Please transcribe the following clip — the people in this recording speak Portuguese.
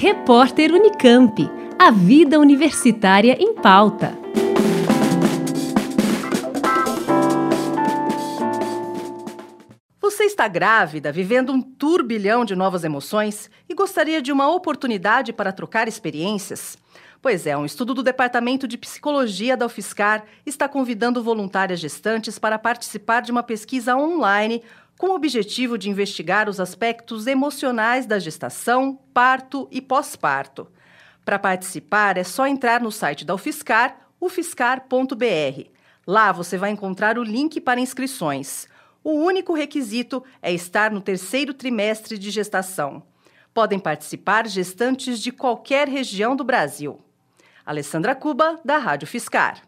Repórter Unicamp. A vida universitária em pauta. Você está grávida, vivendo um turbilhão de novas emoções e gostaria de uma oportunidade para trocar experiências? Pois é, um estudo do Departamento de Psicologia da UFSCar está convidando voluntárias gestantes para participar de uma pesquisa online com o objetivo de investigar os aspectos emocionais da gestação, parto e pós-parto. Para participar, é só entrar no site da UFSCar, ufscar.br. Lá você vai encontrar o link para inscrições. O único requisito é estar no terceiro trimestre de gestação. Podem participar gestantes de qualquer região do Brasil. Alessandra Cuba, da Rádio Fiscar.